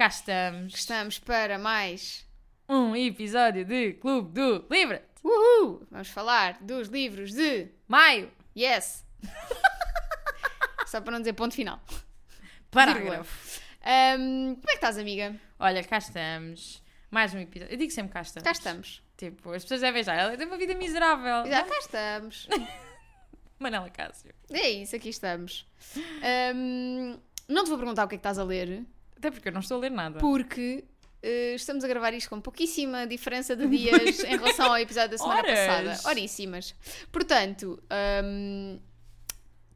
Cá estamos. Estamos para mais. Um episódio de Clube do Livre. Uhul! Vamos falar dos livros de. Maio. Yes! Só para não dizer ponto final. Parágrafo. Ahm, como é que estás, amiga? Olha, cá estamos. Mais um episódio. Eu digo sempre cá estamos. Cá estamos. Tipo, as pessoas devem já. Ela tem uma vida miserável. Já cá estamos. Manela Cássio. É isso, aqui estamos. Ahm, não te vou perguntar o que é que estás a ler, Até porque eu não estou a ler nada. porque eh, estamos a gravar isto com pouquíssima diferença de dias em relação ao episódio da semana Horas. passada. Horíssimas. Portanto, ahm,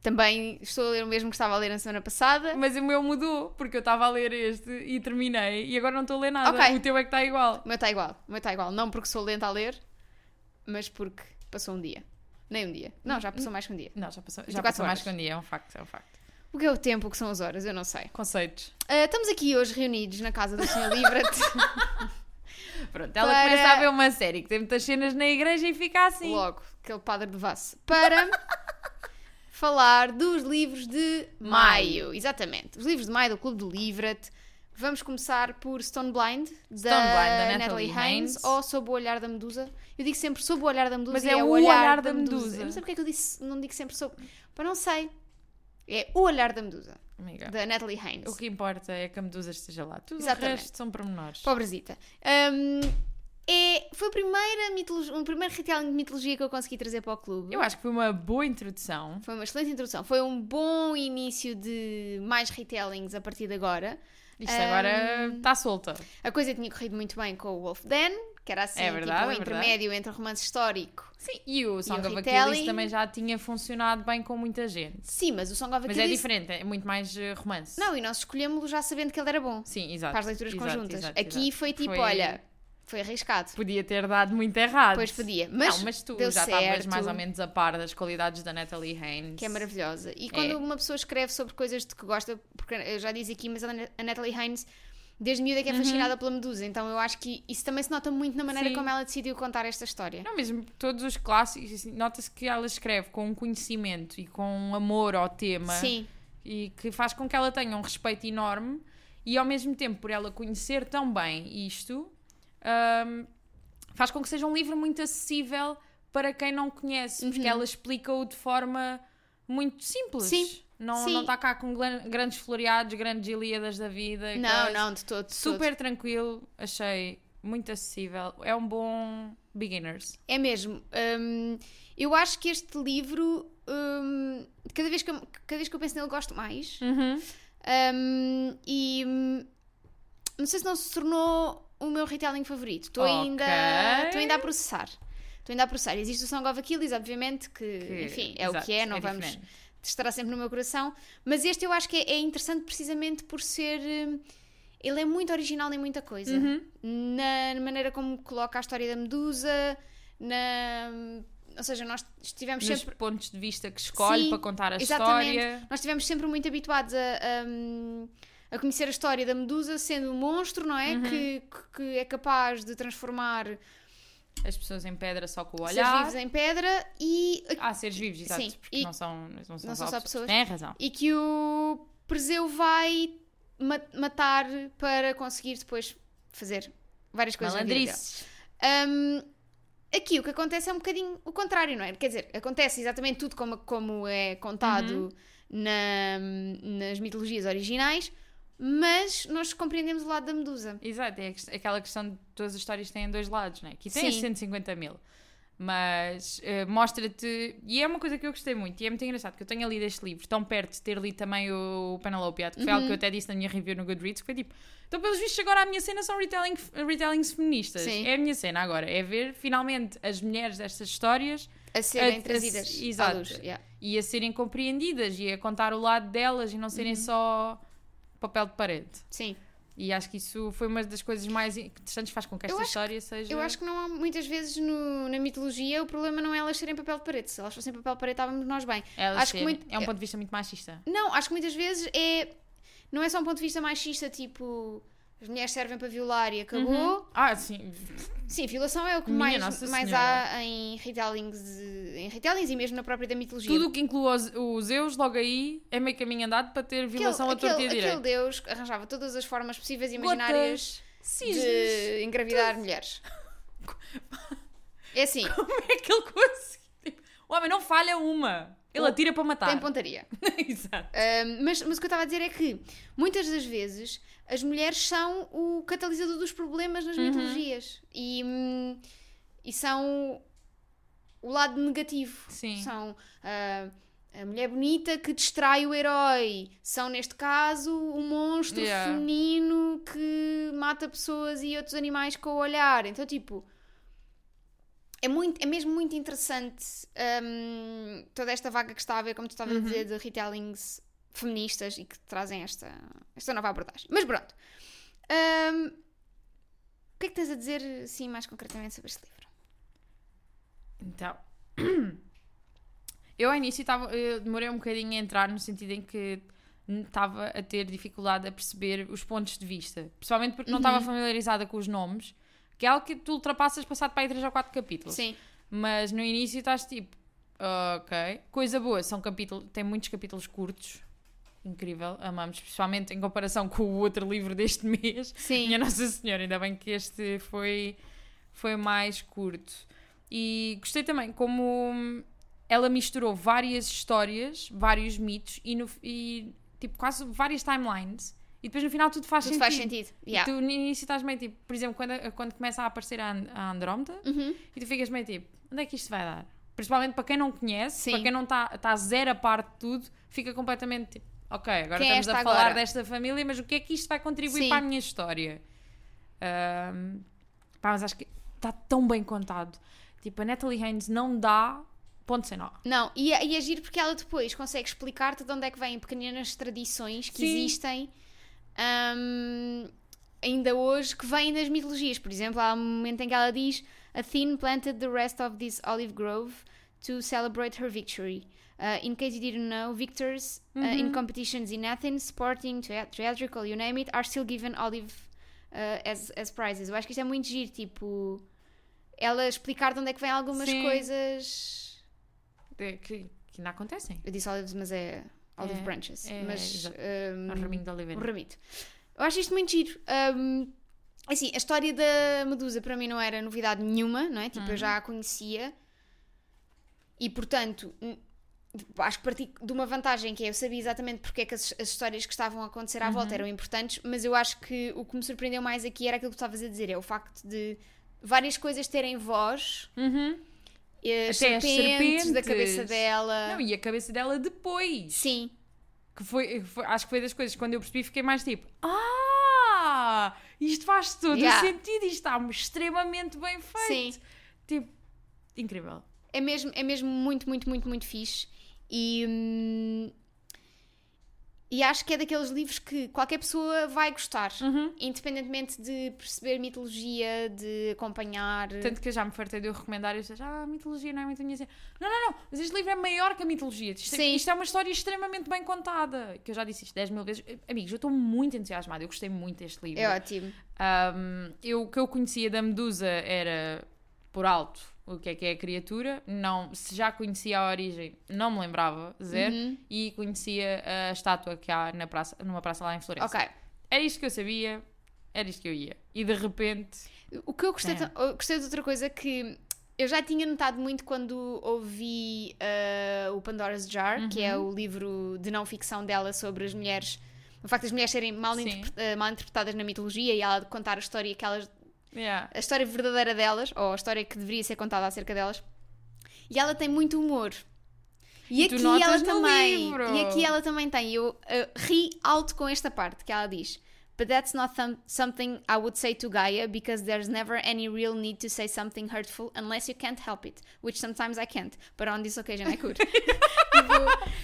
também estou a ler o mesmo que estava a ler na semana passada. Mas o meu mudou, porque eu estava a ler este e terminei e agora não estou a ler nada. Ok. O teu é que está igual. O meu está igual, o meu está igual. Não porque sou lenta a ler, mas porque passou um dia. Nem um dia. Não, já passou mais que um dia. Não, já passou, já 24 passou mais que um dia, é um facto, é um facto. O que é o tempo, o que são as horas? Eu não sei. Conceitos. Ah, estamos aqui hoje reunidos na casa do Sr. Livra-te. Pronto, ela Para- começa a ver uma série que tem muitas cenas na igreja e fica assim. Logo, aquele padre de Vasse. Para falar dos livros de maio. Exatamente. Os livros de maio do Clube do Livra-te. Vamos começar por Stone Blind, da, Stone Blind, da Natalie Natalie Haynes, ou Sob o Olhar da Medusa. Eu digo sempre Sob o Olhar da Medusa Mas e é o Olhar, Olhar da, da Medusa. Medusa. Eu não sei porque é que eu disse, não digo sempre Sob... Para não sei. É O Olhar da Medusa, Amiga. da Natalie Haynes. O que importa é que a medusa esteja lá. Tudo Exatamente. o resto são pormenores. Pobrezita. Hum, é, foi a primeira mitologia, o primeiro retelling de mitologia que eu consegui trazer para o clube. Eu acho que foi uma boa introdução. Foi uma excelente introdução. Foi um bom início de mais retellings a partir de agora. Isto Um, agora está solta. A coisa tinha corrido muito bem com o Wolf Den, que era assim, É verdade, tipo um é intermédio entre o romance histórico. Sim, e o Song o of Achilles também já tinha funcionado bem com muita gente. Sim, mas o Song of Mas é Achilles... diferente, é muito mais eh, romance. Não, e nós escolhemos-lo já sabendo que ele era bom. Sim, exato. Para as leituras Exato, conjuntas. exato, Aqui exato. foi tipo, Foi- olha, foi arriscado. Podia ter dado muito errado. Pois podia. Mas, não, mas tu já estavas mais ou menos a par das qualidades da Natalie Haynes. Que é maravilhosa. E quando É. uma pessoa escreve sobre coisas de que gosta, porque eu já disse aqui, mas a Natalie Haynes, desde miúda Uhum. que é fascinada pela Medusa, então eu acho que isso também se nota muito na maneira Sim. como ela decidiu contar esta história. Não, mesmo todos os clássicos, assim, nota-se que ela escreve com um conhecimento e com um amor ao tema Sim, e que faz com que ela tenha um respeito enorme e ao mesmo tempo por ela conhecer tão bem isto hum, faz com que seja um livro muito acessível para quem não conhece, porque ela explica-o de forma muito simples. Uhum. Sim, Não, sim. não está cá com grandes floreados, grandes ilíadas da vida. não, coisa. não, de todo. de todo. Super tranquilo, achei muito acessível. É um bom beginners. É mesmo. Hum, eu acho que este livro, hum, cada, vez que eu, cada vez que eu penso nele, gosto mais. Hum, e hum, não sei se não se tornou o meu retelling favorito. Estou ainda, Ok. estou ainda a processar. Estou ainda a processar. Existe o Song of Achilles, obviamente, que, Que- enfim, é o exato, que é, não é vamos. diferente. Estará sempre no meu coração. Mas este eu acho que é, é interessante precisamente por ser. hum, Ele é muito original em muita coisa. Uhum. Na maneira como coloca a história da Medusa, na. Ou seja, nós estivemos Nos sempre. pontos de vista que escolhe Sim, para contar a Exatamente. história. Nós estivemos sempre muito habituados a, a, a conhecer a história da Medusa sendo um monstro, não é? Uhum. Que- que é capaz de transformar As pessoas em pedra só com o seres olhar. vivos em pedra e, Ah, seres vivos, exato. Sim, Porque e- não são, não são, não são só pessoas. Tem razão. e que o Perseu vai ma- matar para conseguir depois fazer várias coisas. Malandrices. Hum, aqui o que acontece é um bocadinho o contrário, não é? Quer dizer, acontece exatamente tudo como, como é contado na- nas mitologias originais, mas nós compreendemos o lado da Medusa. Exato, é aqu- aquela questão de todas as histórias têm dois lados, não é? Aqui tem Sim. 150 mil. Mas eh, mostra-te. E é uma coisa que eu gostei muito, e é muito engraçado que eu tenha lido este livro tão perto de ter lido também o Penelope, que foi Uhum. algo que eu até disse na minha review no Goodreads, que foi tipo. Então, pelos vistos, agora a minha cena são retelling, retellings feministas. Sim. É a minha cena agora. É ver finalmente as mulheres destas histórias A serem A- a- trazidas à exato. luz. yeah. e a serem compreendidas e a contar o lado delas e não serem Uhum. só papel de parede. Sim. E acho que isso foi uma das coisas mais interessantes faz com que esta história seja. Eu acho que não há muitas vezes no- na mitologia o problema não é elas serem papel de parede. Se elas fossem papel de parede, estávamos nós bem. Elas acho que serem- muito- é um ponto de vista muito machista. Não, acho que muitas vezes é. Não é só um ponto de vista machista, tipo. As mulheres servem para violar e acabou. Ah, sim. Sim, violação é o que Minha mais, mais há em retellings, em retellings e mesmo na própria da mitologia. Tudo o que inclua os, os Zeus, logo aí, é meio caminho andado para ter violação aquele, a torta e direito. aquele deus arranjava todas as formas possíveis e imaginárias de engravidar mulheres. É assim, Como é que ele conseguiu? O homem não falha uma. Ele atira para matar. tem pontaria. Exato. Um, mas, mas o que eu estava a dizer é que muitas das vezes as mulheres são o catalisador dos problemas Uhum. nas mitologias e, e são o lado negativo. Sim. São ah, a mulher bonita que distrai o herói. São, neste caso, o monstro Yeah. feminino que mata pessoas e outros animais com o olhar. Então, tipo. É, muito, é mesmo muito interessante hum, toda esta vaga que está a ver, como tu estavas a dizer, de retellings feministas e que trazem esta, esta nova abordagem. Mas pronto. Hum, o que é que tens a dizer, assim, mais concretamente sobre este livro? Então. Eu ao início estava, eu demorei um bocadinho a entrar no sentido em que estava a ter dificuldade a perceber os pontos de vista. Principalmente porque não estava Uhum. familiarizada com os nomes, que é algo que tu ultrapassas passado para aí 3 ou 4 capítulos. Sim. Mas no início estás tipo, ok. Coisa boa, são capítulos, tem muitos capítulos curtos. Incrível, amamos, principalmente em comparação com o outro livro deste mês. Sim. Minha Nossa Senhora, ainda bem que este foi, foi mais curto. E gostei também como ela misturou várias histórias, vários mitos e, no, e tipo, quase várias timelines. E depois no final tudo faz Tudo sentido. faz sentido. E Yeah. tu no início estás meio tipo, por exemplo, quando, quando começa a aparecer a, And- a Andrómeda, Uhum. e tu ficas meio tipo, onde é que isto vai dar? Principalmente para quem não conhece, Sim. para quem não está tá zero a parte de tudo, fica completamente tipo, ok, agora Quem é estamos a esta falar agora? desta família, mas o que é que isto vai contribuir Sim. para a minha história? Ahm, pá, mas acho que está tão bem contado. Tipo, a Natalie Haynes não dá ponto sem nó. Não, e, é- e é giro porque ela depois consegue explicar-te de onde é que vêm pequenas tradições que Sim. existem hum, ainda hoje que vêm das mitologias. Por exemplo, há um momento em que ela diz Athene planted the rest of this olive grove to celebrate her victory. Uh, in case you didn't know, victors uh, in competitions in Athens, sporting, thea- theatrical, you name it, are still given olive uh, as, as prizes. Eu acho que isto é muito giro, tipo, ela explicar de onde é que vêm algumas Sim. coisas. De- Que, que não acontecem. Eu disse olives, mas é olive É, branches. é, mas um, Um raminho de oliveira. um ramito. Eu acho isto muito giro. Um, assim, a história da Medusa para mim não era novidade nenhuma, não é? Tipo, Uhum. eu já a conhecia. E portanto, acho que parti de uma vantagem que é eu sabia exatamente porque é que as, as histórias que estavam a acontecer à Uhum. volta eram importantes, mas eu acho que o que me surpreendeu mais aqui era aquilo que tu estavas a dizer, é o facto de várias coisas terem voz. Uhum. E As Até as serpentes, da serpentes. cabeça dela. Não, e a cabeça dela depois. Sim, Que foi, foi- acho que foi das coisas quando eu percebi fiquei mais tipo, ah, isto faz todo Yeah. o sentido, isto está extremamente bem feito. sim. Tipo, incrível. É mesmo, é mesmo muito, muito, muito, muito fixe. E, hum, e acho que é daqueles livros que qualquer pessoa vai gostar, Uhum. independentemente de perceber mitologia, de acompanhar. Tanto que eu já me fartei de eu recomendar e eu disse, ah, a mitologia não é muito minha. Não, não, não, mas este livro é maior que a mitologia. Isto, é- Sim. isto é uma história extremamente bem contada. Que eu já disse isto 10 mil vezes. Amigos, eu estou muito entusiasmada, eu gostei muito deste livro. É ótimo. Um, eu, o que eu conhecia da Medusa era por alto o que é que é a criatura. Não, se já conhecia a origem, não me lembrava, zero. Uhum. E conhecia a estátua que há na praça, numa praça lá em Florença. Ok. Era isto que eu sabia, era isto que eu ia. E de repente. O que eu gostei, É. eu gostei de outra coisa que eu já tinha notado muito quando ouvi ah, o Pandora's Jar, que Uhum. é o livro de não ficção dela sobre as mulheres. O facto das mulheres serem mal, interpre- ah, mal interpretadas na mitologia e ela contar a história que elas Yeah. a história verdadeira delas, ou a história que deveria ser contada acerca delas. E ela tem muito humor. E, E aqui ela também. livro. E aqui ela também tem. Eu uh, ri alto com esta parte que ela diz. But that's not some- something I would say to Gaia because there's never any real need to say something hurtful unless you can't help it, which sometimes I can't, but on this occasion I could. Tipo,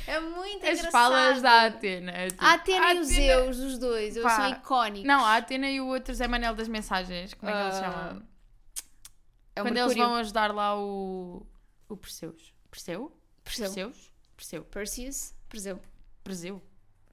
é muito As engraçado. falas da Atena. é tipo, A Atena e a os Atena- Zeus, os dois, eles são icónicos. Não, a Atena e o outro Zé Manel das mensagens. Como é que eles Ah, chamam? é o Quando eles Mercúrio. vão ajudar lá o. O Perseus. Perseu? Perseu. Perseus? Perseu. Perseus, Perseu. Perseu.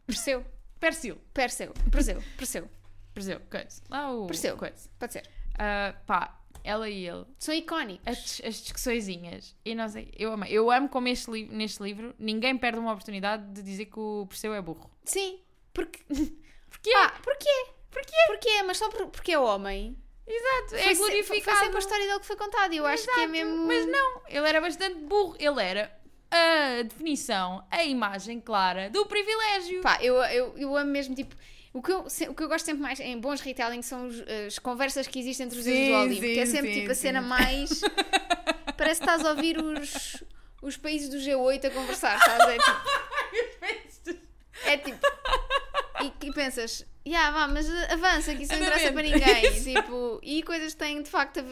Perseu. Perseu. Perseu. Perseu. Perseu. Perseu, coisa. Lá o. Perseu. Coisa. Pode ser. Ah, pá, ela e ele. São icónicos. As, as discussõezinhas. E não sei, eu amei. Eu amo como este li- neste livro ninguém perde uma oportunidade de dizer que o Perseu é burro. Sim, porque. Porquê? Pá, porquê? Porquê? Porquê? Mas só por- porque é homem. Exato, é Foi se- Foi glorificado. sempre a história dele que foi contada. e Eu acho que é Exato, mesmo. Mas não, ele era bastante burro. Ele era a definição, a imagem clara do privilégio. Pá, eu, eu, eu amo mesmo, tipo. O que, eu, o que eu gosto sempre mais em bons retelling são os- as conversas que existem entre os Sim, do Olimpo, sim, que é sempre sim, tipo a cena mais. Parece que estás a ouvir os, os países do G8 a conversar, sabes? É tipo. É tipo. E, e pensas, yeah, vá, mas avança, que isso não interessa para ninguém. Tipo, e coisas que têm de facto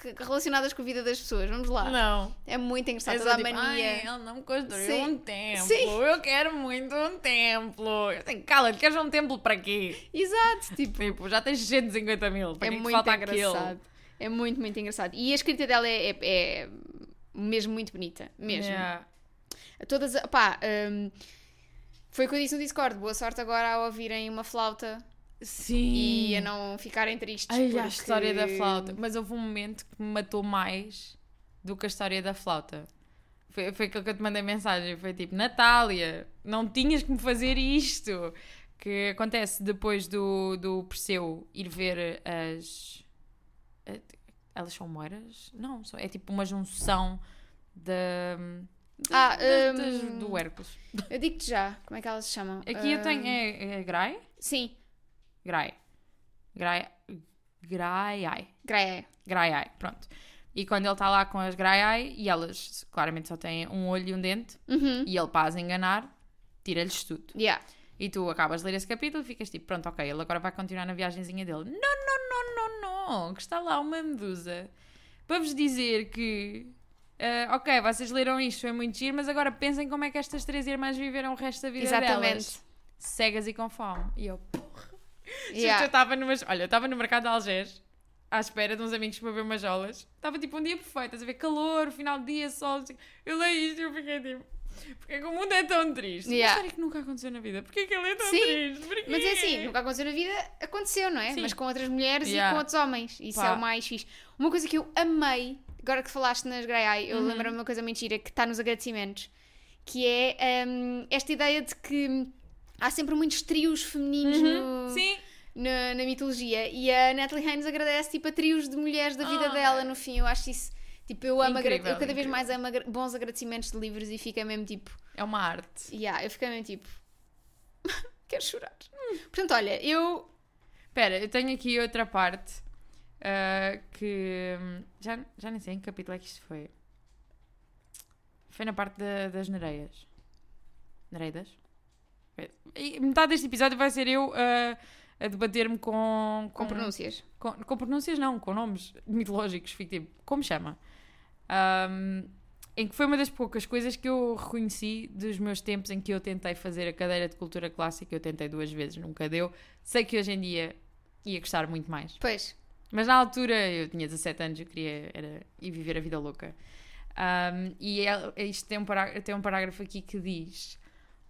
que- relacionadas com a vida das pessoas. Vamos lá. Não. É muito engraçado. É Toda a tipo, mania. "Ai, ele não me construiu Sim. um templo. Sim. Eu quero muito um templo. Eu tenho, cala, queres um templo para quê? Exato, tipo. Tipo, já tens 150 mil. Para é que é que muito falta engraçado. aquele? É muito, muito engraçado. E a escrita dela é, é- é mesmo muito bonita. Mesmo. Yeah. Todas. Pá, hum, foi o que eu disse no Discord. Boa sorte agora a ouvirem uma flauta Sim. e a não ficarem tristes. Ai, a porque- história da flauta. Mas houve um momento que me matou mais do que a história da flauta. Foi, foi aquilo que eu te mandei mensagem. Foi tipo, Natália, não tinhas que me fazer isto. Que acontece depois do, do Perseu ir ver as. eh, Elas são moeras? Não, é tipo uma junção da. das- Ah, das- das- hum, do Hércules. Eu digo-te já. Como é que elas se chamam? Aqui eu tenho. Hum, É, é Grai? Sim, Grai. Grai. Graiai. Greia. Graiai, pronto. E quando ele está lá com as Graiai, e elas claramente só têm um olho e um dente, Uhum. e ele para as enganar, tira-lhes tudo. Yeah. E tu acabas de ler esse capítulo e ficas tipo, pronto, ok, ele agora vai continuar na viagenzinha dele. Não, não, não, não, não, que está lá uma medusa para vos dizer que, ah, ok, vocês leram isto, foi muito giro, mas agora pensem como é que estas três irmãs viveram o resto da vida Exatamente. delas. Cegas e com fome. E eu, porra. Gente, eu Yeah. estava numas... Olha, eu estava no mercado de Algés, à espera de uns amigos para ver umas jolas. Estava tipo um dia perfeito, estás a ver calor, final de dia, sol. Eu leio isto e eu fiquei tipo, porque é que o mundo é tão triste? Yeah. História que nunca aconteceu na vida. Porquê que ele é tão Sim, triste? Porquê? Mas é assim, nunca aconteceu na vida, aconteceu, não é? Sim. Mas com outras mulheres Yeah. e com outros homens. Isso Pá. é o mais fixe. Uma coisa que eu amei, agora que falaste nas Grey eu Uhum. lembro-me de uma coisa mentira que está nos agradecimentos, que é hum, esta ideia de que há sempre muitos trios femininos Uhum. no- Sim, na, na mitologia e a Natalie Haynes agradece tipo a trios de mulheres da vida Ah. dela no fim. Eu acho isso. Tipo, eu amo Incrível, eu cada vez mais amo agra- bons agradecimentos de livros e fica mesmo tipo. é uma arte. Yeah, eu fiquei mesmo tipo. Quero chorar. Portanto, olha, eu. Espera, eu tenho aqui outra parte ah, que hum, já, já nem sei em que capítulo é que isto foi. Foi na parte da- das nereias. Nereidas? E metade deste episódio vai ser eu ah, a debater-me com, Com pronúncias. Com, com pronúncias não, com nomes mitológicos, fico tipo, como chama? Ahm, em que foi uma das poucas coisas que eu reconheci dos meus tempos em que eu tentei fazer a cadeira de cultura clássica, eu tentei duas vezes, nunca deu. Sei que hoje em dia ia gostar muito mais. Pois. Mas na altura eu tinha 17 anos, eu queria era, ir viver a vida louca. Um, e el- isto tem um, tem um parágrafo aqui que diz: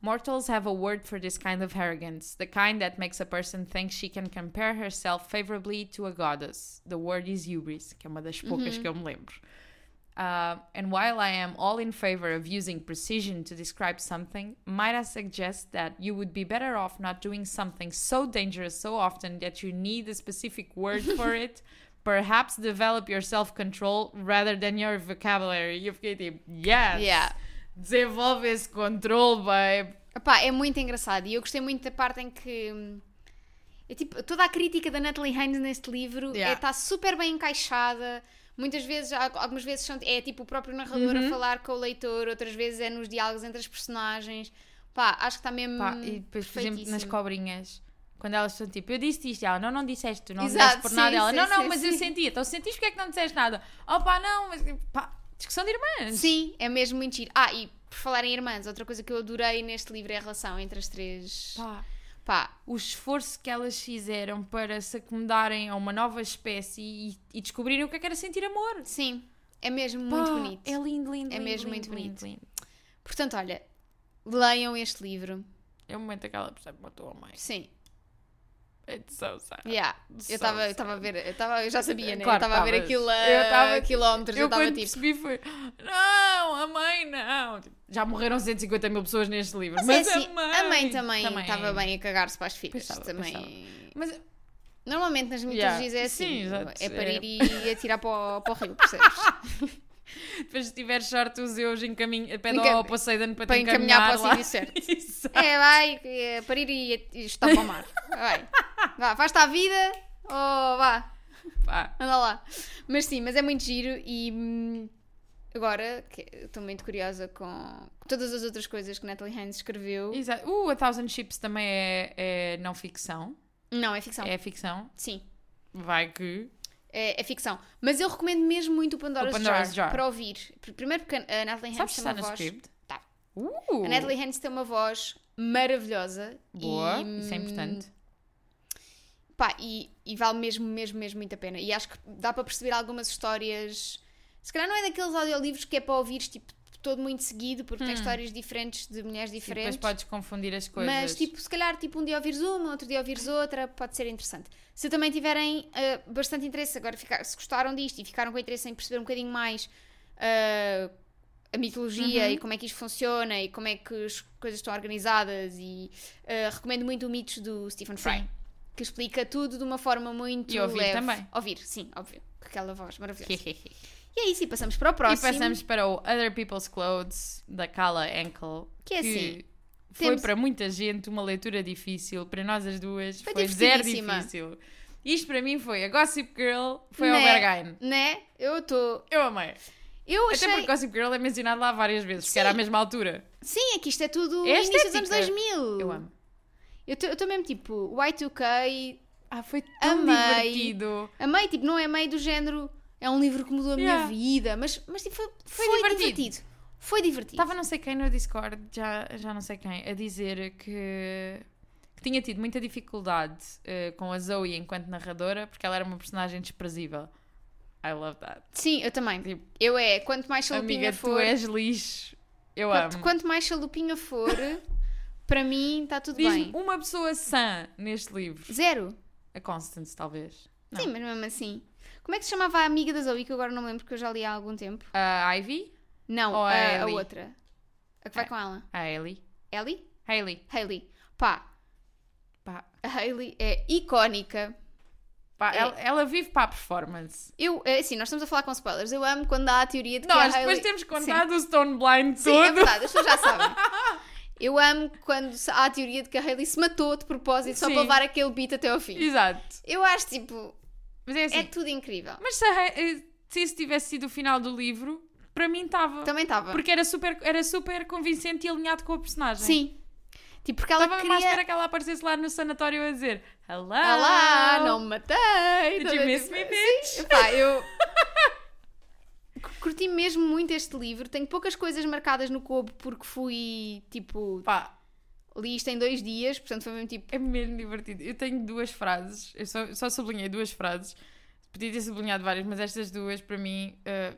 Mortals have a word for this kind of arrogance, the kind that makes a person think she can compare herself favorably to a goddess. The word is hubris, que é uma das poucas que eu me lembro. Uh, and while I am all in favor of using precision to describe something, might I suggest that you would be better off not doing something so dangerous so often that you need a specific word for it? Perhaps develop your self control rather than your vocabulary. You've fiquei tipo, yes! Yeah. Desenvolve esse controle, babe. Epá, é muito engraçado e eu gostei muito da parte em que. hum, É tipo, toda a crítica da Natalie Haynes neste livro Yeah. está super bem encaixada. Muitas vezes, al- algumas vezes são- é tipo o próprio narrador Uhum. a falar com o leitor, outras vezes é nos diálogos entre as personagens. Pá, acho que está mesmo. Pá, e depois, por exemplo, nas cobrinhas, quando elas estão tipo, eu disse isto, ela, não, não disseste, tu não Exato, disseste por nada. sim, Ela, sim, não, não, sim, mas eu sim. senti. Então sentiste porque é que não disseste nada? Oh pá, não, mas pá, discussão de irmãs. Sim, é mesmo muito giro. Ah, e por falar em irmãs, outra coisa que eu adorei neste livro é a relação entre as três. Pá, Pá, o esforço que elas fizeram para se acomodarem a uma nova espécie e, e descobrirem o que é que era sentir amor. sim, é mesmo muito Pá, bonito. É lindo, lindo, É lindo, mesmo lindo, muito bonito. lindo. Portanto, olha, leiam este livro. É o momento que ela percebe que matou a mãe. Sim. It's so sad. Yeah. So Eu estava a ver, eu, tava, eu já sabia, né? Claro eu estava a ver aquilo a Eu tava- quilómetros, eu Eu estava tipo. percebi foi, não, a mãe não. Tipo, Já morreram 150 mil pessoas neste livro. Mas, Mas, é assim, a mãe, a mãe também estava é. bem a cagar-se para as filhas. Pois também. Mas Normalmente nas Yeah. mitologias é assim. Sim, exato. É parir É. e atirar para o, para o rio, percebes? depois se tiver sorte os Zeus encaminham, pedem Encam- ao Poseidon para, para te encaminhar para o sítio certo. É, vai, é, parir e, e para o mar. Vai. Vá, faz-te à vida ou vá, Pá. anda lá. Mas sim, mas é muito giro e hum, agora estou muito curiosa com todas as outras coisas que Natalie Haynes escreveu. Exato. Uh, A Thousand Ships também é, é não ficção. Não, é ficção. É ficção. Sim. Vai que. É, é ficção. Mas eu recomendo mesmo muito o Pandora's, O Pandora's Jar, Jar. para ouvir. Pr- Primeiro porque a Natalie se tem uma voz... script? Tá. Uh, A Natalie Haynes tem uma voz maravilhosa. Boa, e, isso é hum, importante. Pá, e, e vale mesmo, mesmo, mesmo muito a pena. E acho que dá para perceber algumas histórias. Se calhar não é daqueles audiolivros que é para ouvir tipo, todo muito seguido, porque tem histórias diferentes de mulheres diferentes. depois podes confundir as coisas. Mas, tipo, se calhar, tipo, um dia ouvires uma, outro dia ouvires outra, pode ser interessante. Se também tiverem ah, bastante interesse, agora, ficar, se gostaram disto e ficaram com interesse em perceber um bocadinho mais ah, a mitologia Uhum. e como é que isto funciona e como é que as coisas estão organizadas e ah, recomendo muito o Mitos do Stephen Fry, Sim. que explica tudo de uma forma muito E ouvir leve. também. Ouvir, sim, óbvio. Com aquela voz maravilhosa. e e é isso, e passamos para o próximo. passamos para o Other People's Clothes, da Kala Enkel. Que é assim, Foi temos- para muita gente uma leitura difícil, para nós as duas Foi foi, zero difícil. Isto para mim foi a Gossip Girl, foi Né? Berghain. Né? Eu estou... Eu amei. Eu achei... Até porque Gossip Girl é mencionado lá várias vezes, porque Sim. era à mesma altura. Sim, é que isto é tudo É início dos anos estética. 2000. Eu amo. Eu estou mesmo tipo, Y2K, Ah, foi tão Amei. divertido. amei, tipo, não é meio do género, é um livro que mudou a minha Yeah. vida, mas, mas tipo, foi, Foi foi divertido. divertido. Foi divertido. Estava não sei quem no Discord, já, já não sei quem, a dizer que, que tinha tido muita dificuldade eh, com a Zoe enquanto narradora, porque ela era uma personagem desprezível. I love that. Sim, eu também. Tipo, Eu é, quanto mais chalupinha Amiga, for, tu és lixo. Eu quanto, amo. quanto mais chalupinha for, para mim está tudo Diz-me bem. uma pessoa sã neste livro. Zero. A Constance, talvez. Não. Sim, mas mesmo assim. Como é que se chamava a amiga da Zoe, que eu agora não me lembro, porque eu já li há algum tempo? A Ivy? Não, Ou a a, a Ellie? outra. A que vai É. com ela. A Hailey. Ellie? Hailey. Hailey. Pá, Pá, a Hailey é icónica. pá, É. Ela, ela vive para a performance. Eu, é assim, nós estamos a falar com spoilers. Eu amo quando há a teoria de que Nós a depois Hailey... temos Sim. contado o Stone Blind Sim, é todo. verdade, as pessoas já sabem. Eu amo quando há a teoria de que a Hailey se matou de propósito só Sim. para levar aquele beat até ao fim. Exato. Eu acho, tipo, Mas é assim. é tudo incrível. Mas se, eh, se isso tivesse sido o final do livro, para mim estava. Também estava. Porque era super, era super convincente e alinhado com a personagem. Sim. Tipo, porque ela Estava queria... espera que ela aparecesse lá no sanatório a dizer Hello! Olá, não me matei. Did you miss tipo- me, Sim, pá, eu... Curti mesmo muito este livro. Tenho poucas coisas marcadas no Kobo porque fui, tipo, Pá, li isto em dois dias, portanto foi mesmo tipo... é mesmo divertido. Eu tenho duas frases, eu só, só sublinhei duas frases. Podia ter sublinhado várias, mas estas duas, para mim, eh,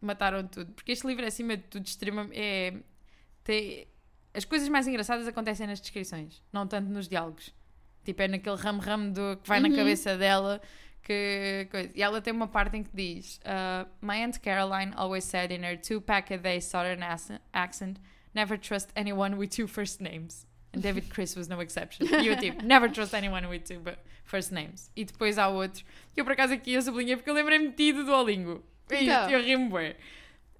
mataram tudo. Porque este livro, é, acima de tudo, extremamente. É, tem, as coisas mais engraçadas acontecem nas descrições, não tanto nos diálogos. Tipo, é naquele ramo-ramo do- que vai na Uhum. cabeça dela. Que, coisa. E ela tem uma parte em que diz: uh, My Aunt Caroline always said in her two-pack a day southern ac- accent, never trust anyone with two first names. And David Chris was no exception. E eu tipo, never trust anyone with two first names. E depois há outro, que eu por acaso aqui eu sublinhei porque eu lembrei-me de ti do Duolingo. É isto, Então. eu rimo.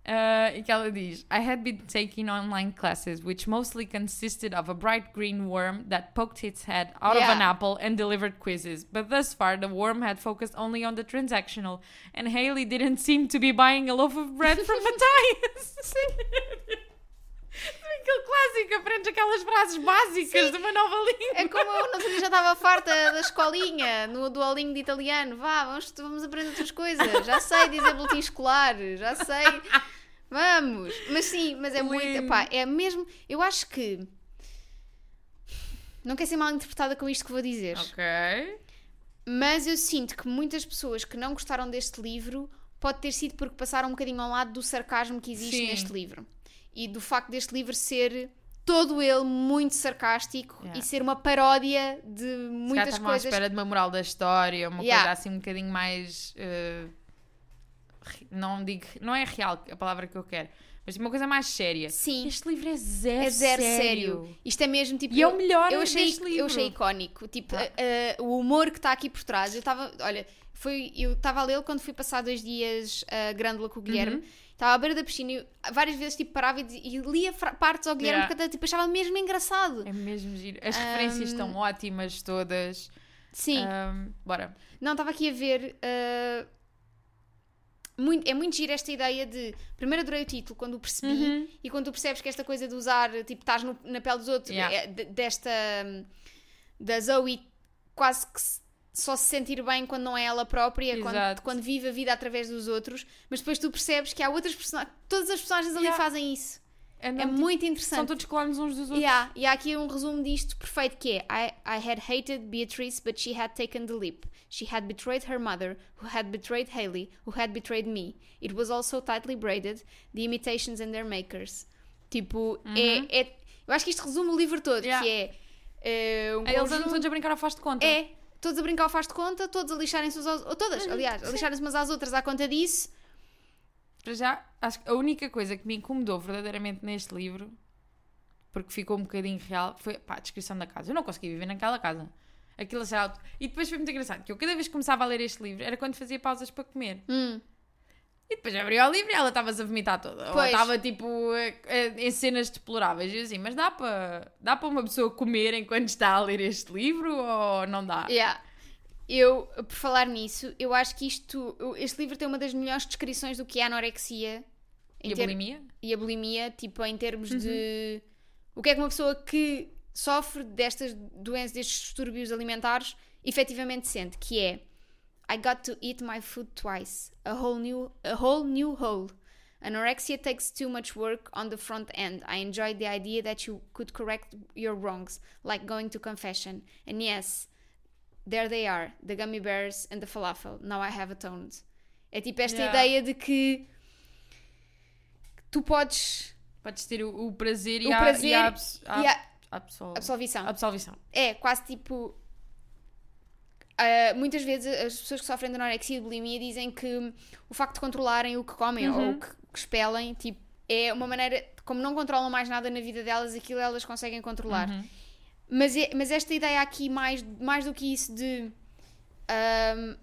Uh, e que ela diz: I had been taking online classes, which mostly consisted of a bright green worm that poked its head out of an apple and delivered quizzes. But thus far, the worm had focused only on the transactional, and Haley didn't seem to be buying a loaf of bread from Matthias. Aquele clássico, aprendes aquelas frases básicas de uma nova língua. É como eu, não sei, já estava farta da escolinha, no duolingo de italiano. Vá, vamos, vamos aprender outras coisas. Já sei dizer boletim escolar, já sei. Vamos. Mas sim, mas é muito. Lindo. Pá, é mesmo. Eu acho que. Não quero ser mal interpretada com isto que vou dizer. Ok. Mas eu sinto que muitas pessoas que não gostaram deste livro pode ter sido porque passaram um bocadinho ao lado do sarcasmo que existe Sim. neste livro. E do facto deste livro ser todo ele muito sarcástico Yeah. e ser uma paródia de Se muitas à coisas. espera de uma moral da história, uma Yeah. coisa assim um bocadinho mais. re- não digo. Não é real a palavra que eu quero, mas uma coisa mais séria. Sim, Este livro é zero, é zero sério. sério. Isto é mesmo tipo. E é eu- o melhor eu achei, deste livro. eu achei icónico. Tipo, Ah. a- o humor que está aqui por trás. Eu estava, olha, foi, eu estava a lê-lo quando fui passar dois dias a Grândola com o Guilherme. Uhum. Estava à beira da piscina e várias vezes tipo, parava e, e lia partes ao Guilherme Yeah. porque tipo, achava mesmo engraçado. É mesmo giro. As referências Um, estão ótimas todas. Sim. Um, bora. Não, estava aqui a ver. ah, muito, é muito giro esta ideia de. Primeiro adorei o título quando o percebi Uhum. e quando tu percebes que esta coisa de usar, tipo, estás no- na pele dos outros, Yeah. é de- desta. da Zoe quase que se- só se sentir bem quando não é ela própria, quando, Exato. quando vive a vida através dos outros, mas depois tu percebes que há outras personagens. Todas as personagens ali Yeah. fazem isso. É, É não, tipo, muito São interessante. todos clones uns dos outros. Yeah, e há aqui um resumo disto perfeito que é I, I had hated Beatrice, but she had taken the leap. She had betrayed her mother, who had betrayed Haley, who had betrayed me. It was all so tightly braided, the imitations and their makers. Tipo, é, é- Eu acho que isto resume o livro todo, Uhum. Yeah. que é... eh, um Eles andam conjunto- todos a brincar ao faz de conta. É, todos a brincar ao faz de conta, todos a lixarem-se uns aos... Ou todas, Uhum, aliás, a lixarem-se umas às outras à conta disso. Para já, acho que a única coisa que me incomodou verdadeiramente neste livro, porque ficou um bocadinho real, foi pá, a descrição da casa. Eu não consegui viver naquela casa. Aquilo achei alto. E depois foi muito engraçado, que eu cada vez que começava a ler este livro era quando fazia pausas para comer. Hum, E depois abria o livro e ela estava-se a vomitar toda. Ou Pois. estava tipo em cenas deploráveis. E assim, mas dá para dá para uma pessoa comer enquanto está a ler este livro ou não dá? Yeah. Eu, por falar nisso, eu acho que isto, este livro tem uma das melhores descrições do que é a anorexia E a ter- bulimia? e a bulimia, tipo, em termos Uhum. de o que é que uma pessoa que sofre destas doenças, destes distúrbios alimentares, efetivamente sente, que é I got to eat my food twice, a whole new, a whole new hole. Anorexia takes too much work on the front end. I enjoyed the idea that you could correct your wrongs, like going to confession. And yes, there they are, the gummy bears and the falafel. Now I have atoned. É tipo esta Yeah. ideia de que tu podes Podes ter o, o prazer e O a, prazer e a, abs- a- e a absol- absolvição. absolvição. É quase tipo. Ah, muitas vezes as pessoas que sofrem de anorexia e bulimia dizem que o facto de controlarem o que comem Uhum. ou o que, que expelem tipo, é uma maneira. Como não controlam mais nada na vida delas, aquilo elas conseguem controlar. Uhum. Mas, é- mas esta ideia aqui, mais, mais do que isso, de. ahm,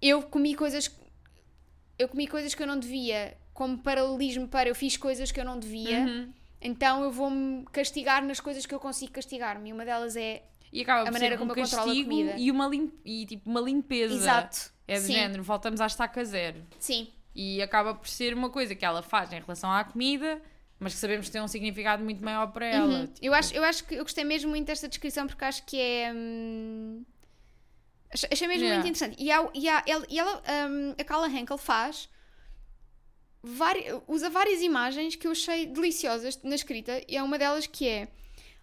eu comi coisas. Eu comi coisas que eu não devia, como paralelismo para eu fiz coisas que eu não devia, Uhum. então eu vou-me castigar nas coisas que eu consigo castigar-me. E uma delas é. E acaba A por ser um castigo e uma, lim e, tipo, uma limpeza. Exato. É do Sim. género, voltamos à estaca zero. Sim. E acaba por ser uma coisa que ela faz em relação à comida, mas que sabemos que tem um significado muito maior para ela. Uhum. Tipo, Eu, acho, eu acho que eu gostei mesmo muito desta descrição porque acho que é. hum, achei- mesmo Yeah. muito interessante. E, há, e, há, ela, e ela, hum, a Carla Henkel faz. usa várias imagens que eu achei deliciosas na escrita, e é uma delas que é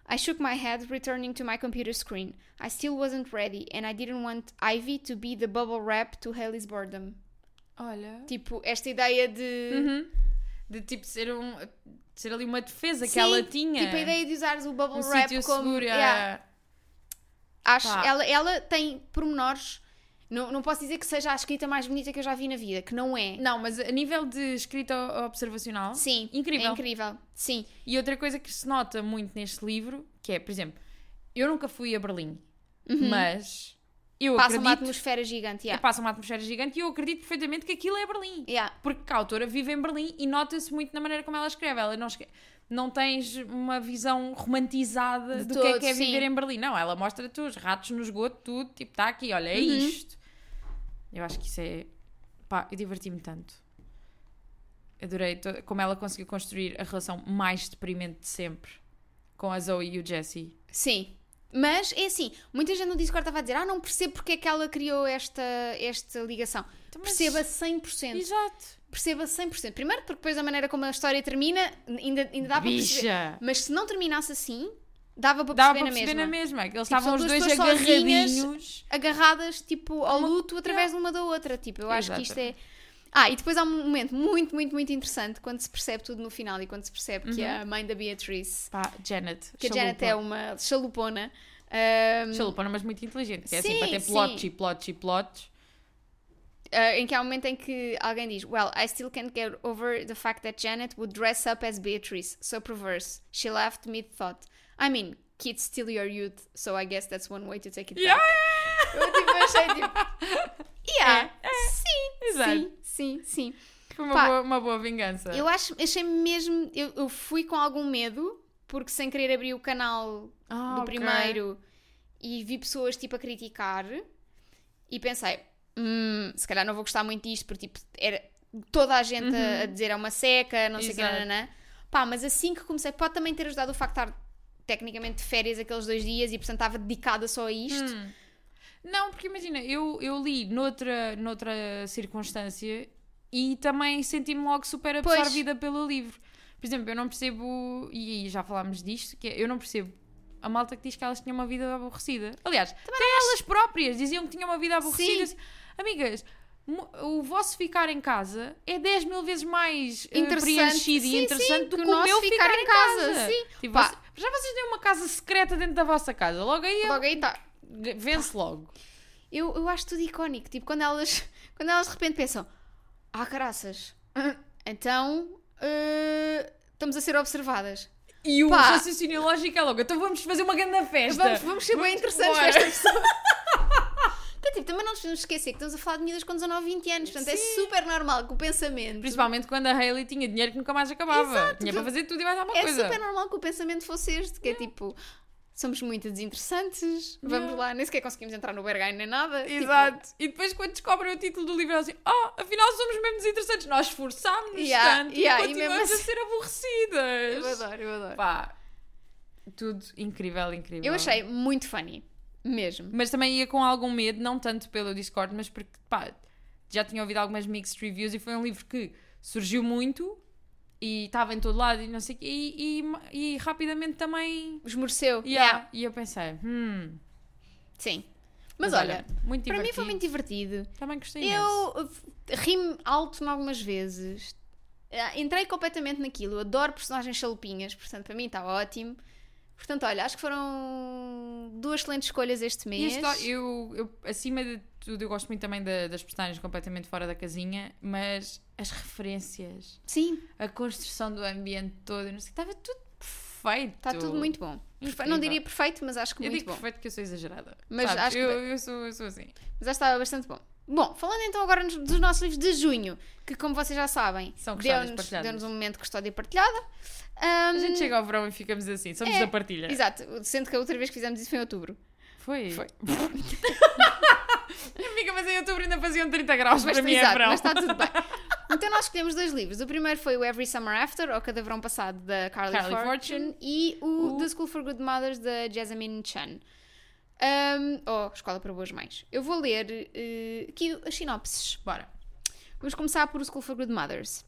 I shook my head returning to my computer screen. I still wasn't ready, and I didn't want Ivy to be the bubble wrap to Haley's boredom. Olha. Tipo, esta ideia de. Uhum. De tipo ser, um, ser ali uma defesa que Sim, ela tinha. Tipo, a ideia de usares o bubble um wrap como. seguro. Yeah. Acho, Pá. ela, ela tem pormenores. Não, não posso dizer que seja a escrita mais bonita que eu já vi na vida, que não é. Não, mas a nível de escrita observacional, Sim, incrível. é incrível. Sim, E outra coisa que se nota muito neste livro, que é, por exemplo, eu nunca fui a Berlim, mas eu passa uma acredito... atmosfera gigante. Yeah. Passa uma atmosfera gigante e eu acredito perfeitamente que aquilo é Berlim. Yeah. Porque a autora vive em Berlim e nota-se muito na maneira como ela escreve. Ela não, escreve, não tens uma visão romantizada De do que é que é sim. viver em Berlim. Não, ela mostra-te os ratos no esgoto, tudo, tipo, está aqui, olha, é Uhum. isto. Eu acho que isso é. Pá, eu diverti-me tanto. Adorei to- como ela conseguiu construir a relação mais deprimente de sempre com a Zoe e o Jesse. Sim. Mas é assim, muita gente no Discord estava a dizer: Ah, não percebo porque é que ela criou esta, esta ligação. Então, mas- Perceba 100%. Exato. Perceba 100%. Primeiro, porque depois a maneira como a história termina ainda, ainda dá para perceber. Bicha! Mas se não terminasse assim, dava para Dava perceber, para perceber na na mesma. mesma. Que eles Tipo, estavam os dois agarradinhos. agarradas tipo ao luto através de uma da outra tipo eu acho que Exato. isto é Ah, e depois há um momento muito, muito, muito interessante quando se percebe tudo no final e quando se percebe que Uhum. a mãe da Beatrice, Pá, Janet. que a Janet é uma chalupona. ahm, Chalupona, mas muito inteligente. Que é assim, Sim, para ter plots e plots e plots. ah, em que há um momento em que alguém diz: Well, I still can't get over the fact that Janet would dress up as Beatrice. So perverse. She laughed mid thought. I mean, kids steal your youth, so I guess that's one way to take it Yeah! back. Eu tipo, achei tipo. Yeah, É, é. sim, Exato. sim, sim, sim. Foi uma, Pá, boa, uma boa vingança. Eu acho, achei mesmo. Eu, eu fui com algum medo, porque sem querer abri o canal Ah, do ok. primeiro e vi pessoas tipo a criticar e pensei, "Hum, se calhar não vou gostar muito disto, porque tipo, era toda a gente a, a dizer é uma seca, não sei o que, Uhum. Exato. nananã. Pá, mas assim que comecei, pode também ter ajudado o facto de estar tecnicamente de férias aqueles dois dias e portanto estava dedicada só a isto. Hum. Não, porque imagina, eu, eu li noutra, noutra circunstância e também senti-me logo super Pois. absorvida pelo livro. Por exemplo, eu não percebo, e já falámos disto, que é, eu não percebo a malta que diz que elas tinham uma vida aborrecida. Aliás, até elas próprias diziam que tinham uma vida aborrecida. Sim. Amigas, o vosso ficar em casa é 10 mil vezes mais eh, Interessante. preenchido Sim, e interessante sim, do que o o meu ficar ficar, em em casa, casa. sim. Tipo, Pá. Já vocês têm uma casa secreta dentro da vossa casa. Logo aí Logo aí está. vence logo. Eu, eu acho tudo icónico. Tipo, quando elas, quando elas de repente pensam: Ah, caraças, então eh, estamos a ser observadas. E o Pá. raciocínio lógico é logo, então vamos fazer uma grande festa. Vamos, vamos ser bem Vamos interessantes embora. para esta pessoa. Tipo, também não nos podemos esquecer que estamos a falar de miúdas com 19, 20 anos. Portanto, é Sim. super normal que o pensamento. Principalmente quando a Hailey tinha dinheiro que nunca mais acabava. Exato, tinha para fazer tudo e mais alguma É coisa. super normal que o pensamento fosse este, que é tipo. Somos muito desinteressantes, vamos Yeah. lá, nem sequer conseguimos entrar no Berghain nem nada. tipo, Exato. E depois quando descobrem o título do livro, eles assim, ah, afinal somos mesmo desinteressantes. Nós esforçámos-nos Yeah, tanto yeah, e e continuamos a assim- ser aborrecidas. eu adoro, eu adoro. Pá, tudo incrível, incrível. Eu achei muito funny, mesmo. Mas também ia com algum medo, não tanto pelo Discord, mas porque, pá, já tinha ouvido algumas mixed reviews e foi um livro que surgiu muito e estava em todo lado e não sei o quê, e, e, e rapidamente também. Esmoreceu. Yeah. Yeah. E eu pensei, hum. Sim. Mas, olha, muito para mim foi muito divertido. Também gostei. Eu ri-me alto em algumas vezes. Ah, Entrei completamente naquilo. Eu adoro personagens chalupinhas, portanto, para mim está ótimo. Portanto, olha, acho que foram duas excelentes escolhas este mês. eu, eu, acima de tudo, eu gosto muito também da- das personagens completamente fora da casinha, mas as referências, Sim, a construção do ambiente todo, eu não sei, estava tudo perfeito. está tudo muito bom. Incrível. Não diria perfeito, mas acho que Eu muito digo bom. perfeito que eu sou exagerada. Mas acho que- eu, eu, sou, eu sou assim. Mas acho que estava bastante bom. Bom, falando então agora nos- dos nossos livros de junho, que como vocês já sabem, deu-nos deu-nos um momento de custódia partilhada. A Ahm, gente chega ao verão e ficamos assim, somos é, da partilha. Exato, sendo que a outra vez que fizemos isso foi em outubro. Foi. Foi. Amiga, mas em outubro ainda faziam 30 graus Mas, para mim é exato, verão. mas está tudo bem. Então nós escolhemos dois livros. O primeiro foi o Every Summer After, ou Cada Verão Passado, da Carly, Carly Fortune, Fortune. e o, O- The School for Good Mothers, da Jasmine Chan. Um, ou Escola para Boas Mães. Eu vou ler eh, aqui as sinopses. Bora. Vamos começar por School for Good Mothers.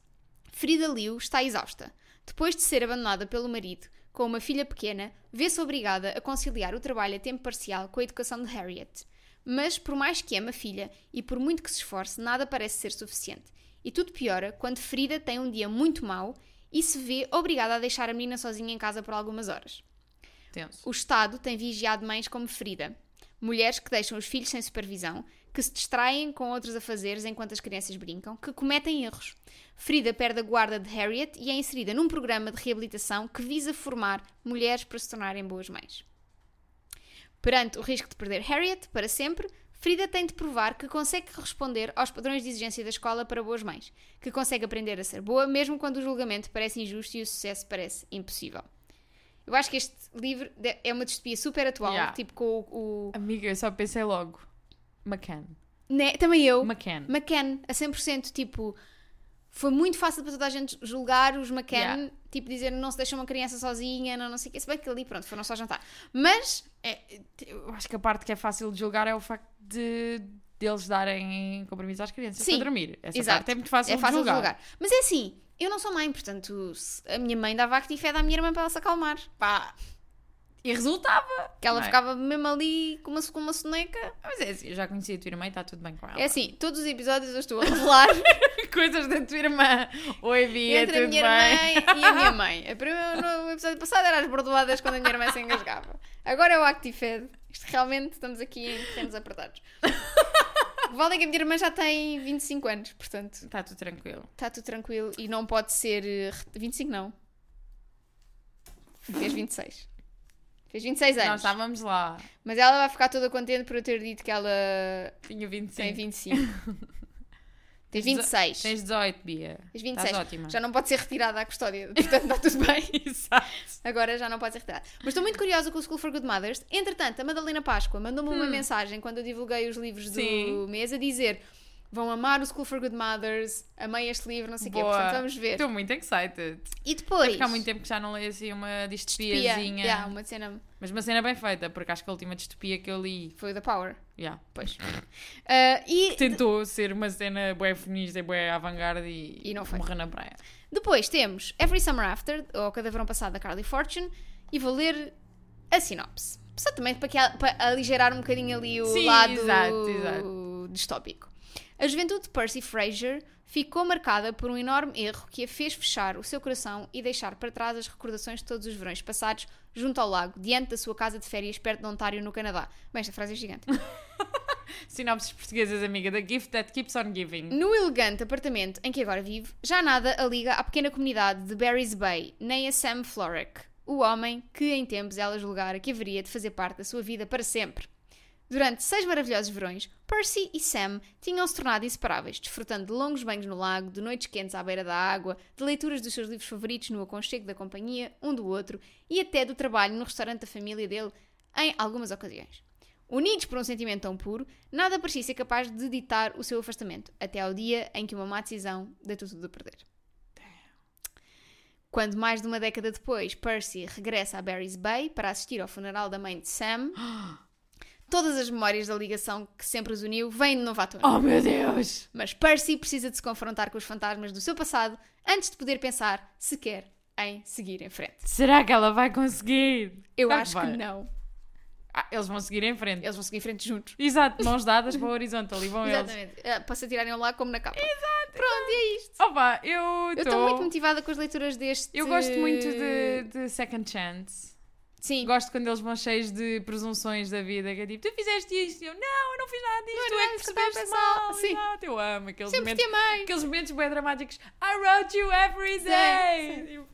Frida Liu está exausta. Depois de ser abandonada pelo marido, com uma filha pequena, vê-se obrigada a conciliar o trabalho a tempo parcial com a educação de Harriet. Mas, por mais que ama a filha e por muito que se esforce, nada parece ser suficiente. E tudo piora quando Frida tem um dia muito mau e se vê obrigada a deixar a menina sozinha em casa por algumas horas. Tenso. O Estado tem vigiado mães como Frida. Mulheres que deixam os filhos sem supervisão, que se distraem com outros afazeres enquanto as crianças brincam, que cometem erros. Frida perde a guarda de Harriet e é inserida num programa de reabilitação que visa formar mulheres para se tornarem boas mães. Perante o risco de perder Harriet para sempre, Frida tem de provar que consegue responder aos padrões de exigência da escola para boas mães, que consegue aprender a ser boa mesmo quando o julgamento parece injusto e o sucesso parece impossível. Eu acho que este livro de- é uma distopia super atual, Yeah. tipo com o. o- Amiga, eu só pensei logo. McCann. né, também eu. McCann. McCann, a 100%, tipo. Foi muito fácil para toda a gente julgar os McCann, Yeah. tipo dizer não se deixa uma criança sozinha, não, não sei o que. Se bem que ali, pronto, foram só jantar. Mas, É, eu acho que a parte que é fácil de julgar é o facto de deles darem compromisso às crianças Sim, para dormir. Essa exato. parte é muito fácil, é fácil de julgar. Mas é assim, eu não sou mãe, portanto, a minha mãe dava actifed à minha irmã para ela se acalmar. Pá, E resultava. Que ela é? ficava mesmo ali com uma, com uma soneca. Mas é assim, eu já conhecia a tua irmã e está tudo bem com ela. É assim, todos os episódios eu estou a revelar Coisas da tua irmã. Oi, Bia, entre a minha bem? irmã e a minha mãe. A primeira, no episódio passado era as bordoadas quando a minha irmã se engasgava. Agora é o ActiFed. Isto realmente estamos aqui em terrenos apertados. O vale é que a minha irmã já tem 25 anos, portanto Está tudo tranquilo. está tudo tranquilo e não pode ser. eh, re- 25 não. Fez 26. Fez 26 Nós anos. estávamos lá. Mas ela vai ficar toda contente por eu ter dito que ela Tinha 25. tem 25. Tem 26. Tens 18, Bia. Tens 26. Estás ótima. Já não pode ser retirada à custódia, portanto está tudo bem. Exato. Agora já não pode ser retirada. Mas estou muito curiosa com o School for Good Mothers. Entretanto, a Madalena Páscoa mandou-me uma mensagem quando eu divulguei os livros do Hum. Sim. mês a dizer vão amar o School for Good Mothers, amei este livro, não sei o quê. Portanto, vamos ver. Estou muito excited. E depois... Porque há muito tempo que já não leio assim uma Distopia. distopiazinha. Yeah, uma cena Mas uma cena bem feita, porque acho que a última distopia que eu li foi o The Power. yeah, Pois. Ah, e tentou ser uma cena bué feminista e bué avant-garde e, E não foi. morreu na praia. depois temos Every Summer After, ou Cada Verão Passado, da Carly Fortune, e vou ler a sinopse. Só também para, que, para aligerar um bocadinho ali o Sim, lado exato, exato. distópico. A juventude de Percy Fraser ficou marcada por um enorme erro que a fez fechar o seu coração e deixar para trás as recordações de todos os verões passados junto ao lago, diante da sua casa de férias perto de Ontário, no Canadá. Bem, esta frase é gigante. Sinopses portuguesas, amiga da Gift That Keeps On Giving. No elegante apartamento em que agora vive, já nada a liga à pequena comunidade de Barry's Bay, nem a Sam Florek, o homem que em tempos ela julgara que haveria de fazer parte da sua vida para sempre. Durante seis maravilhosos verões, Percy e Sam tinham se tornado inseparáveis, desfrutando de longos banhos no lago, de noites quentes à beira da água, de leituras dos seus livros favoritos no aconchego da companhia um do outro e até do trabalho no restaurante da família dele em algumas ocasiões. Unidos por um sentimento tão puro, nada parecia ser capaz de ditar o seu afastamento, até ao dia em que uma má decisão deitou tudo a perder. Quando, mais de uma década depois, Percy regressa a Barry's Bay para assistir ao funeral da mãe de Sam, todas as memórias da ligação que sempre os uniu vêm de novo à tona. Oh meu Deus! Mas Percy precisa de se confrontar com os fantasmas do seu passado antes de poder pensar sequer em seguir em frente. Será que ela vai conseguir? Eu Claro acho vai. que não. Ah, eles vão seguir em frente. Eles vão seguir em frente juntos. Exato, mãos dadas para o horizonte, ali vão eles. Exatamente. Uh, para se atirarem lá como na capa. Exato. Pronto, é isto. Opa, eu Eu estou estou muito motivada com as leituras deste. Eu gosto muito de, de Second Chance. Sim. Gosto quando eles vão cheios de presunções da vida, que é tipo, tu fizeste isto, e eu, não, eu não fiz nada disto, Não tu era é que percebeste pensar." mal. Sim. Exato, eu amo aqueles Sempre te momentos, amei. aqueles momentos bem dramáticos. I wrote you every day. sim. Eu,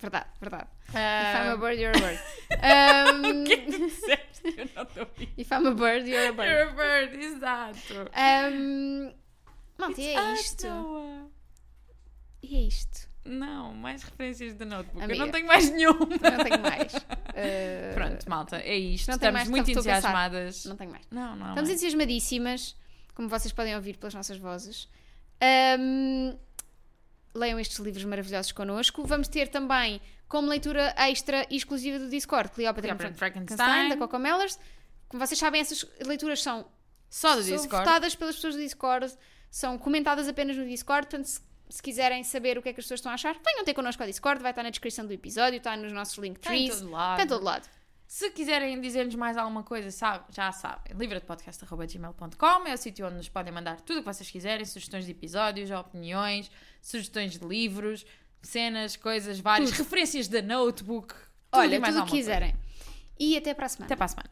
Verdade, verdade. ah, If I'm a bird, you're a bird. Um, O que é que tu disseste? Eu não estou a ouvir. If I'm a bird, you're a bird. You're a bird, exato. Um, malta, e é isto. E é isto. Não, mais referências da notebook. Amiga. Eu não tenho mais nenhuma. Não tenho mais. Uh, Pronto, malta, é isto. Não Estamos mais, muito entusiasmadas. Não tenho mais. Não, não. Estamos não. entusiasmadíssimas, como vocês podem ouvir pelas nossas vozes. Um, leiam estes livros maravilhosos connosco. Vamos ter também, como leitura extra e exclusiva do Discord, Cleopatra and Frankenstein, da Coco Mellers. Como vocês sabem, essas leituras são Só do são Discord. votadas pelas pessoas do Discord, são comentadas apenas no Discord, portanto, se, se quiserem saber o que é que as pessoas estão a achar, venham ter connosco ao Discord, vai estar na descrição do episódio, está nos nossos Está em Linktrees, todo lado. está em todo lado. Se quiserem dizer-nos mais alguma coisa, sabe, já sabem. livradepodcast.gmail.com é o sítio onde nos podem mandar tudo o que vocês quiserem, sugestões de episódios, opiniões, sugestões de livros, cenas, coisas, várias, Tudo. referências da notebook. tudo Olha, mais tudo o que alguma coisa. quiserem. E até para a semana. Até para a semana.